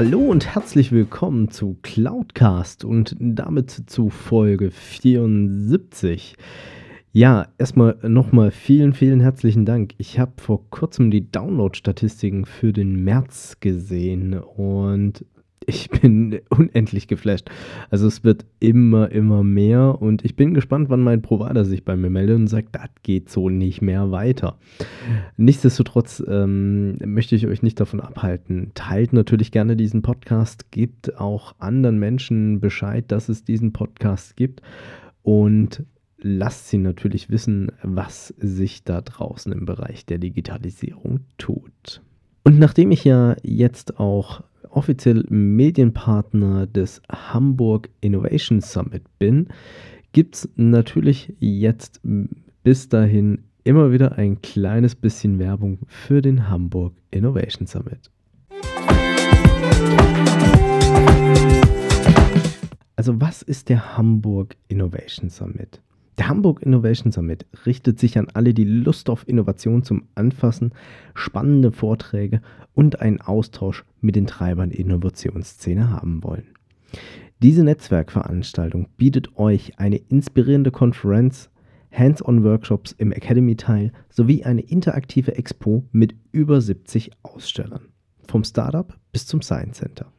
Hallo und herzlich willkommen zu Cloudcast und damit zu Folge 74. Ja, erstmal nochmal vielen, vielen herzlichen Dank. Ich habe vor kurzem die Download-Statistiken für den März gesehen und ich bin unendlich geflasht. Also es wird immer, immer mehr und ich bin gespannt, wann mein Provider sich bei mir meldet und sagt, das geht so nicht mehr weiter. Nichtsdestotrotz ähm, möchte ich euch nicht davon abhalten. Teilt natürlich gerne diesen Podcast, gebt auch anderen Menschen Bescheid, dass es diesen Podcast gibt und lasst sie natürlich wissen, was sich da draußen im Bereich der Digitalisierung tut. Und nachdem ich ja jetzt auch offiziell Medienpartner des Hamburg Innovation Summit bin, gibt es natürlich jetzt bis dahin immer wieder ein kleines bisschen Werbung für den Hamburg Innovation Summit. Also was ist der Hamburg Innovation Summit? Der Hamburg Innovation Summit richtet sich an alle, die Lust auf Innovation zum Anfassen, spannende Vorträge und einen Austausch mit den Treibern der Innovationsszene haben wollen. Diese Netzwerkveranstaltung bietet euch eine inspirierende Konferenz, Hands-on-Workshops im Academy-Teil sowie eine interaktive Expo mit über 70 Ausstellern. Vom Startup bis zum Science Center.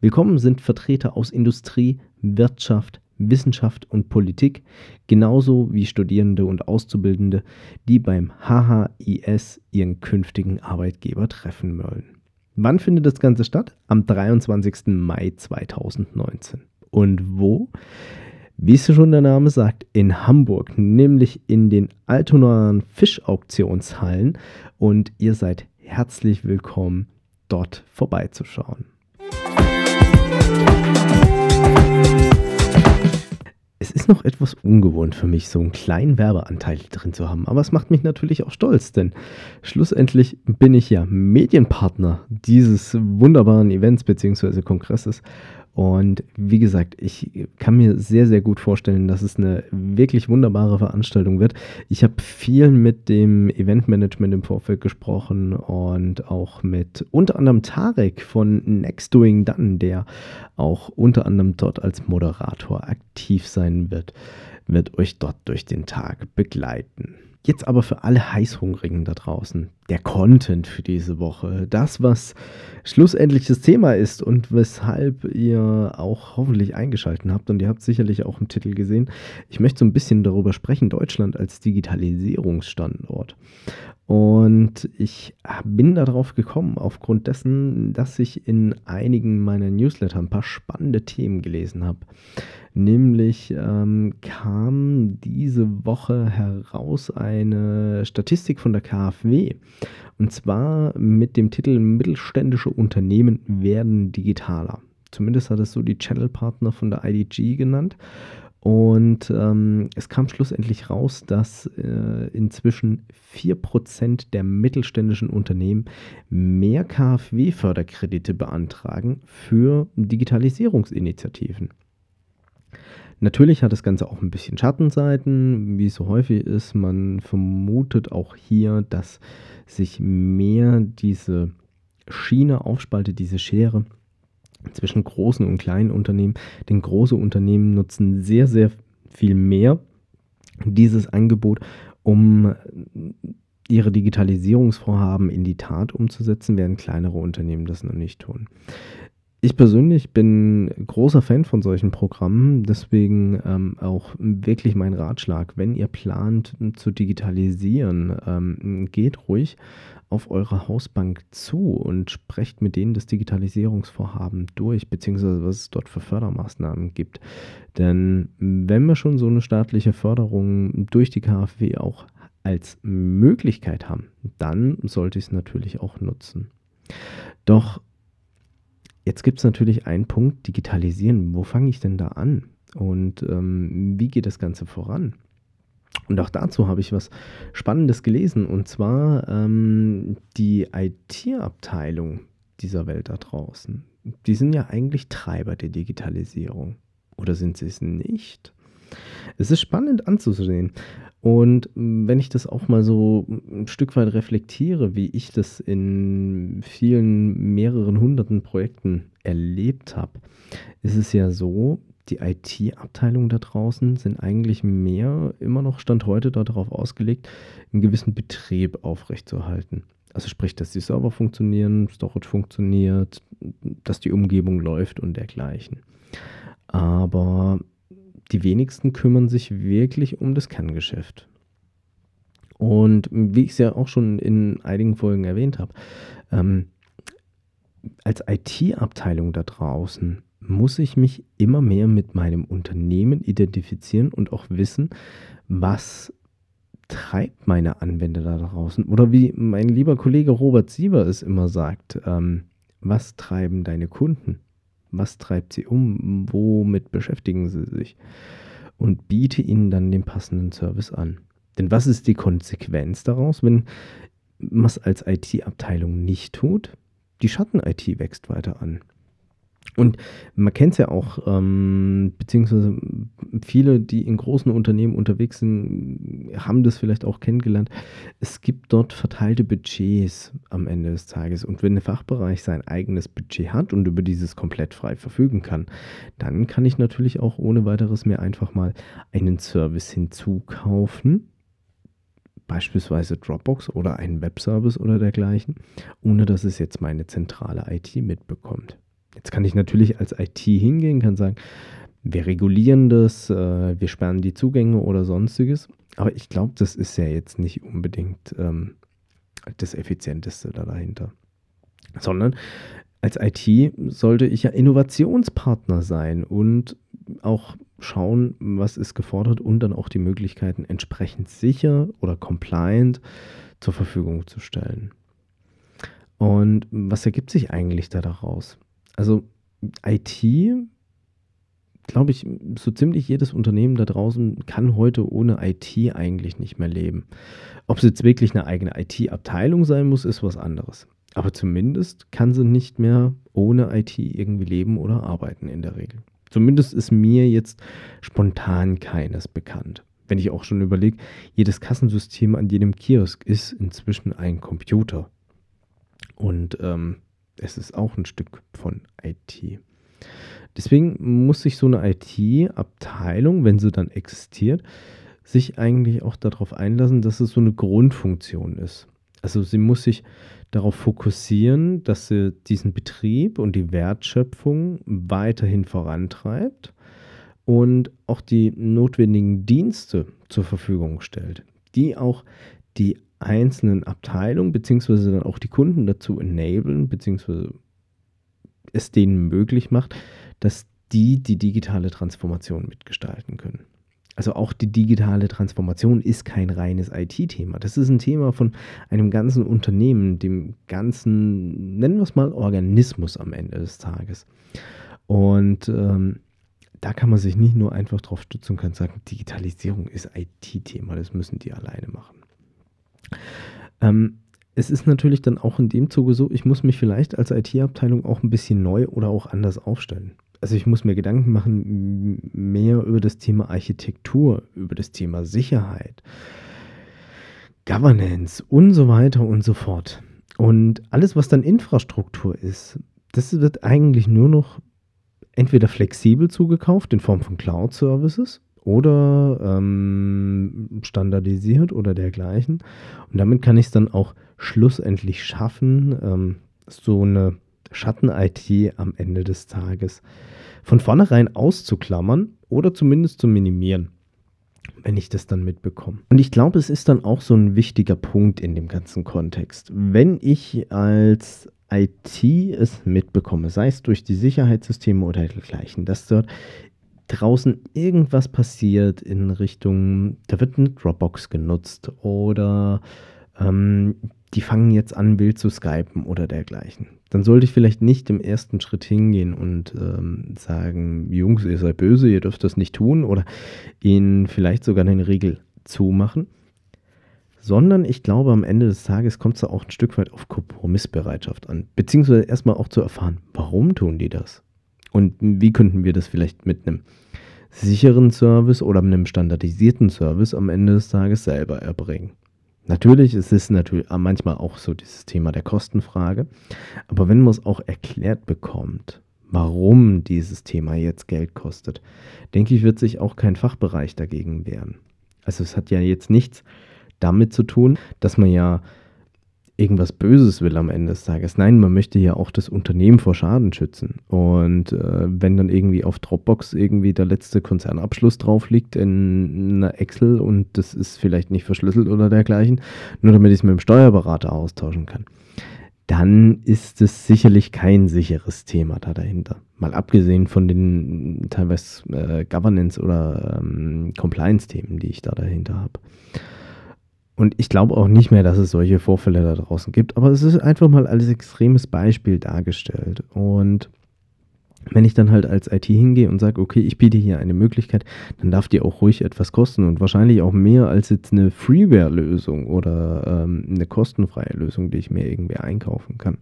Willkommen sind Vertreter aus Industrie, Wirtschaft, Wissenschaft und Politik, genauso wie Studierende und Auszubildende, die beim HHIS ihren künftigen Arbeitgeber treffen wollen. Wann findet das Ganze statt? Am 23. Mai 2019. Und wo? Wie es schon der Name sagt, in Hamburg, nämlich in den Altonaer Fischauktionshallen. Und ihr seid herzlich willkommen, dort vorbeizuschauen. Ist noch etwas ungewohnt für mich, so einen kleinen Werbeanteil drin zu haben, aber es macht mich natürlich auch stolz, denn schlussendlich bin ich ja Medienpartner dieses wunderbaren Events bzw. Kongresses und wie gesagt, ich kann mir sehr, sehr gut vorstellen, dass es eine wirklich wunderbare Veranstaltung wird. Ich habe viel mit dem Eventmanagement im Vorfeld gesprochen und auch mit unter anderem Tarek von Next Doing Done, der auch unter anderem dort als Moderator aktiv sein wird, wird euch dort durch den Tag begleiten. Jetzt aber für alle Heißhungrigen da draußen, der Content für diese Woche, das, was schlussendlich das Thema ist und weshalb ihr auch hoffentlich eingeschaltet habt und ihr habt sicherlich auch im Titel gesehen, ich möchte so ein bisschen darüber sprechen, Deutschland als Digitalisierungsstandort. Und ich bin darauf gekommen, aufgrund dessen, dass ich in einigen meiner Newsletter ein paar spannende Themen gelesen habe. Nämlich ähm, kam diese Woche heraus eine Statistik von der KfW. Und zwar mit dem Titel Mittelständische Unternehmen werden digitaler. Zumindest hat es so die Channelpartner von der IDG genannt. Und ähm, es kam schlussendlich raus, dass äh, inzwischen 4% der mittelständischen Unternehmen mehr KfW-Förderkredite beantragen für Digitalisierungsinitiativen. Natürlich hat das Ganze auch ein bisschen Schattenseiten, wie es so häufig ist. Man vermutet auch hier, dass sich mehr diese Schiene aufspaltet, diese Schere zwischen großen und kleinen Unternehmen. Denn große Unternehmen nutzen sehr, sehr viel mehr dieses Angebot, um ihre Digitalisierungsvorhaben in die Tat umzusetzen, während kleinere Unternehmen das noch nicht tun. Ich persönlich bin großer Fan von solchen Programmen, deswegen ähm, auch wirklich mein Ratschlag, wenn ihr plant zu digitalisieren, ähm, geht ruhig auf eure Hausbank zu und sprecht mit denen das Digitalisierungsvorhaben durch, beziehungsweise was es dort für Fördermaßnahmen gibt. Denn wenn wir schon so eine staatliche Förderung durch die KfW auch als Möglichkeit haben, dann sollte ich es natürlich auch nutzen. Doch jetzt gibt es natürlich einen Punkt, digitalisieren. Wo fange ich denn da an? Und ähm, wie geht das Ganze voran? Und auch dazu habe ich was Spannendes gelesen. Und zwar ähm, die IT-Abteilung dieser Welt da draußen. Die sind ja eigentlich Treiber der Digitalisierung. Oder sind sie es nicht? Es ist spannend anzusehen. Und wenn ich das auch mal so ein Stück weit reflektiere, wie ich das in vielen, mehreren hunderten Projekten erlebt habe, ist es ja so, die IT-Abteilungen da draußen sind eigentlich mehr immer noch Stand heute darauf ausgelegt, einen gewissen Betrieb aufrechtzuerhalten. Also sprich, dass die Server funktionieren, Storage funktioniert, dass die Umgebung läuft und dergleichen. Aber die wenigsten kümmern sich wirklich um das Kerngeschäft. Und wie ich es ja auch schon in einigen Folgen erwähnt habe, ähm, als IT-Abteilung da draußen muss ich mich immer mehr mit meinem Unternehmen identifizieren und auch wissen, was treibt meine Anwender da draußen. Oder wie mein lieber Kollege Robert Sieber es immer sagt, ähm, was treiben deine Kunden? Was treibt sie um? Womit beschäftigen sie sich? Und biete ihnen dann den passenden Service an. Denn was ist die Konsequenz daraus, wenn man es als IT-Abteilung nicht tut? Die Schatten-IT wächst weiter an. Und man kennt es ja auch, ähm, beziehungsweise viele, die in großen Unternehmen unterwegs sind, haben das vielleicht auch kennengelernt. Es gibt dort verteilte Budgets am Ende des Tages. Und wenn der Fachbereich sein eigenes Budget hat und über dieses komplett frei verfügen kann, dann kann ich natürlich auch ohne weiteres mir einfach mal einen Service hinzukaufen. Beispielsweise Dropbox oder einen Webservice oder dergleichen, ohne dass es jetzt meine zentrale IT mitbekommt. Jetzt kann ich natürlich als IT hingehen, kann sagen, wir regulieren das, äh, wir sperren die Zugänge oder sonstiges. Aber ich glaube, das ist ja jetzt nicht unbedingt ähm, das Effizienteste da dahinter. Sondern als IT sollte ich ja Innovationspartner sein und auch schauen, was ist gefordert und dann auch die Möglichkeiten entsprechend sicher oder compliant zur Verfügung zu stellen. Und was ergibt sich eigentlich da daraus? Also IT, glaube ich, so ziemlich jedes Unternehmen da draußen kann heute ohne IT eigentlich nicht mehr leben. Ob es jetzt wirklich eine eigene IT-Abteilung sein muss, ist was anderes. Aber zumindest kann sie nicht mehr ohne IT irgendwie leben oder arbeiten in der Regel. Zumindest ist mir jetzt spontan keines bekannt. Wenn ich auch schon überlege, jedes Kassensystem an jedem Kiosk ist inzwischen ein Computer. Und ähm, es ist auch ein Stück von IT. Deswegen muss sich so eine IT-Abteilung, wenn sie dann existiert, sich eigentlich auch darauf einlassen, dass es so eine Grundfunktion ist. Also sie muss sich darauf fokussieren, dass sie diesen Betrieb und die Wertschöpfung weiterhin vorantreibt und auch die notwendigen Dienste zur Verfügung stellt, die auch die einzelnen Abteilungen beziehungsweise dann auch die Kunden dazu enablen, beziehungsweise es denen möglich macht, dass die die digitale Transformation mitgestalten können. Also auch die digitale Transformation ist kein reines IT-Thema. Das ist ein Thema von einem ganzen Unternehmen, dem ganzen, nennen wir es mal, Organismus am Ende des Tages. Und ähm, da kann man sich nicht nur einfach drauf stützen und sagen, Digitalisierung ist IT-Thema, das müssen die alleine machen. Ähm, es ist natürlich dann auch in dem Zuge so, ich muss mich vielleicht als IT-Abteilung auch ein bisschen neu oder auch anders aufstellen. Also ich muss mir Gedanken machen mehr über das Thema Architektur, über das Thema Sicherheit, Governance und so weiter und so fort. Und alles, was dann Infrastruktur ist, das wird eigentlich nur noch entweder flexibel zugekauft in Form von Cloud-Services oder ähm, standardisiert oder dergleichen. Und damit kann ich es dann auch schlussendlich schaffen, ähm, so eine Schatten-IT am Ende des Tages von vornherein auszuklammern oder zumindest zu minimieren, wenn ich das dann mitbekomme. Und ich glaube, es ist dann auch so ein wichtiger Punkt in dem ganzen Kontext. Wenn ich als IT es mitbekomme, sei es durch die Sicherheitssysteme oder dergleichen, dass dort draußen irgendwas passiert in Richtung, da wird eine Dropbox genutzt oder ähm, die fangen jetzt an, wild zu skypen oder dergleichen. Dann sollte ich vielleicht nicht im ersten Schritt hingehen und ähm, sagen, Jungs, ihr seid böse, ihr dürft das nicht tun oder ihnen vielleicht sogar eine Regel zumachen, sondern ich glaube, am Ende des Tages kommt es auch ein Stück weit auf Kompromissbereitschaft an, beziehungsweise erstmal auch zu erfahren, warum tun die das? Und wie könnten wir das vielleicht mit einem sicheren Service oder einem standardisierten Service am Ende des Tages selber erbringen? Natürlich ist es natürlich manchmal auch so dieses Thema der Kostenfrage, aber wenn man es auch erklärt bekommt, warum dieses Thema jetzt Geld kostet, denke ich, wird sich auch kein Fachbereich dagegen wehren. Also es hat ja jetzt nichts damit zu tun, dass man ja irgendwas Böses will am Ende des Tages. Nein, man möchte ja auch das Unternehmen vor Schaden schützen. Und äh, wenn dann irgendwie auf Dropbox irgendwie der letzte Konzernabschluss drauf liegt in einer Excel und das ist vielleicht nicht verschlüsselt oder dergleichen, nur damit ich es mit dem Steuerberater austauschen kann, dann ist es sicherlich kein sicheres Thema da dahinter. Mal abgesehen von den teilweise äh, Governance- oder ähm, Compliance-Themen, die ich da dahinter habe. Und ich glaube auch nicht mehr, dass es solche Vorfälle da draußen gibt, aber es ist einfach mal als extremes Beispiel dargestellt. Und wenn ich dann halt als IT hingehe und sage, okay, ich biete hier eine Möglichkeit, dann darf die auch ruhig etwas kosten und wahrscheinlich auch mehr als jetzt eine Freeware-Lösung oder ähm, eine kostenfreie Lösung, die ich mir irgendwie einkaufen kann.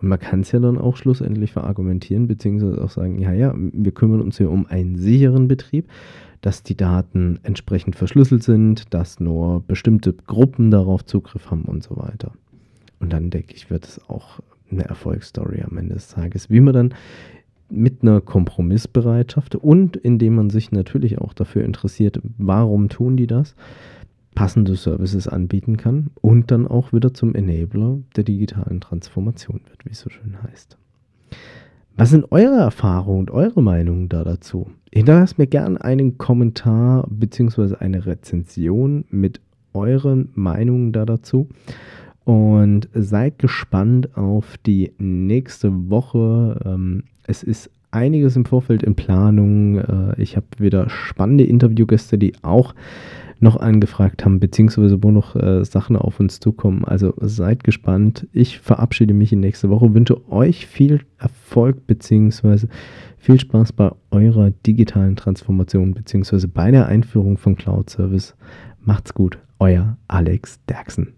Und man kann es ja dann auch schlussendlich verargumentieren, beziehungsweise auch sagen, ja, ja, wir kümmern uns hier um einen sicheren Betrieb dass die Daten entsprechend verschlüsselt sind, dass nur bestimmte Gruppen darauf Zugriff haben und so weiter. Und dann denke ich, wird es auch eine Erfolgsstory am Ende des Tages, wie man dann mit einer Kompromissbereitschaft und indem man sich natürlich auch dafür interessiert, warum tun die das, passende Services anbieten kann und dann auch wieder zum Enabler der digitalen Transformation wird, wie es so schön heißt. Was sind eure Erfahrungen und eure Meinungen da dazu? Hinterlasst mir gerne einen Kommentar bzw. eine Rezension mit euren Meinungen da dazu. Und seid gespannt auf die nächste Woche. Es ist einiges im Vorfeld in Planung. Äh, ich habe wieder spannende Interviewgäste, die auch noch angefragt haben, beziehungsweise wo noch äh, Sachen auf uns zukommen. Also seid gespannt. Ich verabschiede mich in nächste Woche, wünsche euch viel Erfolg, beziehungsweise viel Spaß bei eurer digitalen Transformation, beziehungsweise bei der Einführung von Cloud Service. Macht's gut, euer Alex Derksen.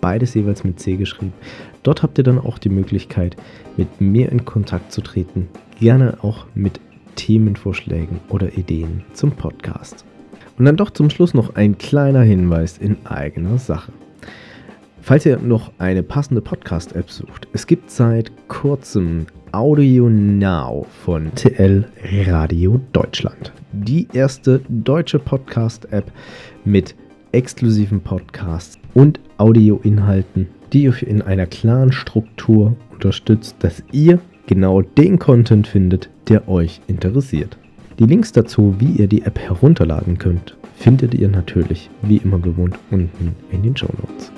beides jeweils mit C geschrieben. Dort habt ihr dann auch die Möglichkeit, mit mir in Kontakt zu treten, gerne auch mit Themenvorschlägen oder Ideen zum Podcast. Und dann doch zum Schluss noch ein kleiner Hinweis in eigener Sache. Falls ihr noch eine passende Podcast-App sucht, es gibt seit kurzem Audio Now von TL Radio Deutschland. Die erste deutsche Podcast-App mit exklusiven Podcasts und Audioinhalten, die euch in einer klaren Struktur unterstützt, dass ihr genau den Content findet, der euch interessiert. Die Links dazu, wie ihr die App herunterladen könnt, findet ihr natürlich wie immer gewohnt unten in den Show Notes.